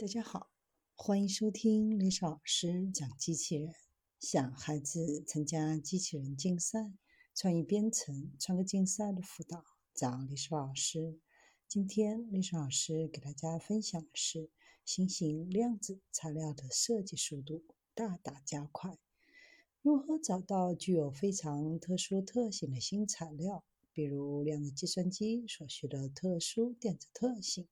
大家好，欢迎收听历史老师讲机器人。想孩子参加机器人竞赛、创意编程、创客竞赛的辅导，找历史老师。今天历史老师给大家分享的是新型量子材料的设计速度大大加快。如何找到具有非常特殊特性的新材料？比如量子计算机所需的特殊电子特性。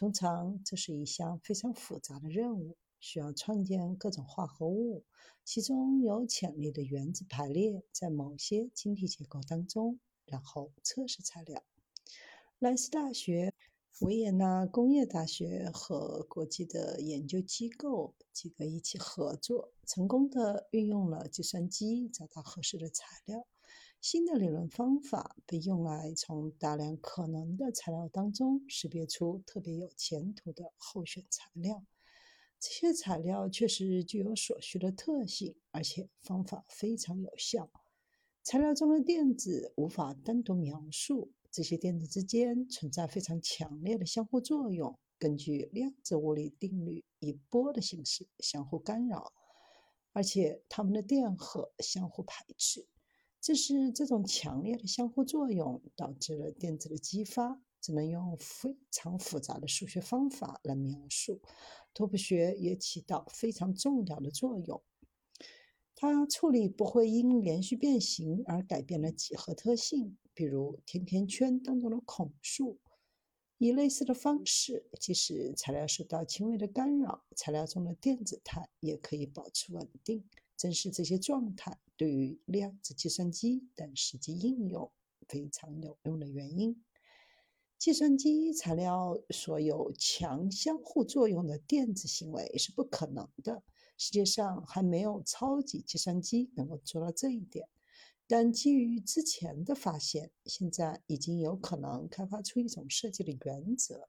通常，这是一项非常复杂的任务，需要创建各种化合物，其中有潜力的原子排列在某些晶体结构当中，然后测试材料。莱斯大学、维也纳工业大学和国际的研究机构几个一起合作，成功的运用了计算机找到合适的材料。新的理论方法被用来从大量可能的材料当中识别出特别有前途的候选材料。这些材料确实具有所需的特性，而且方法非常有效。材料中的电子无法单独描述，这些电子之间存在非常强烈的相互作用，根据量子物理定律以波的形式相互干扰，而且它们的电荷相互排斥。这是这种强烈的相互作用导致了电子的激发，只能用非常复杂的数学方法来描述。拓扑学也起到非常重要的作用，它处理不会因连续变形而改变了几何特性，比如甜甜圈当中的孔数。以类似的方式，即使材料受到轻微的干扰，材料中的电子态也可以保持稳定。正是这些状态对于量子计算机等实际应用非常有用的原因。计算机材料所有强相互作用的电子行为是不可能的，世界上还没有超级计算机能够做到这一点。但基于之前的发现，现在已经有可能开发出一种设计的原则。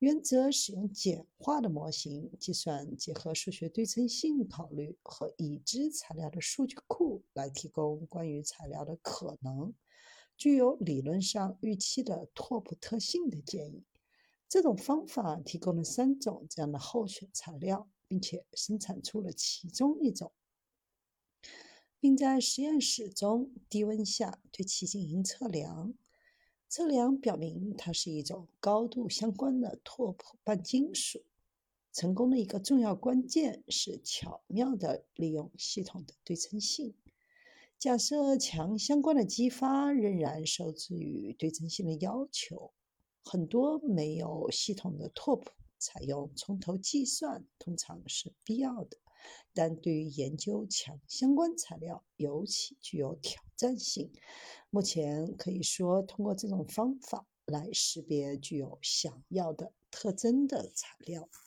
原则使用简化的模型计算，结合数学对称性考虑和已知材料的数据库来提供关于材料的可能、具有理论上预期的拓扑特性的建议。这种方法提供了三种这样的候选材料，并且生产出了其中一种，并在实验室中低温下对其进行测量。测量表明，它是一种高度相关的拓扑半金属。成功的一个重要关键是巧妙地利用系统的对称性。假设强相关的激发仍然受制于对称性的要求，很多没有系统的拓扑采用从头计算通常是必要的。但对于研究强相关材料尤其具有挑战性。目前可以说，通过这种方法来识别具有想要的特征的材料。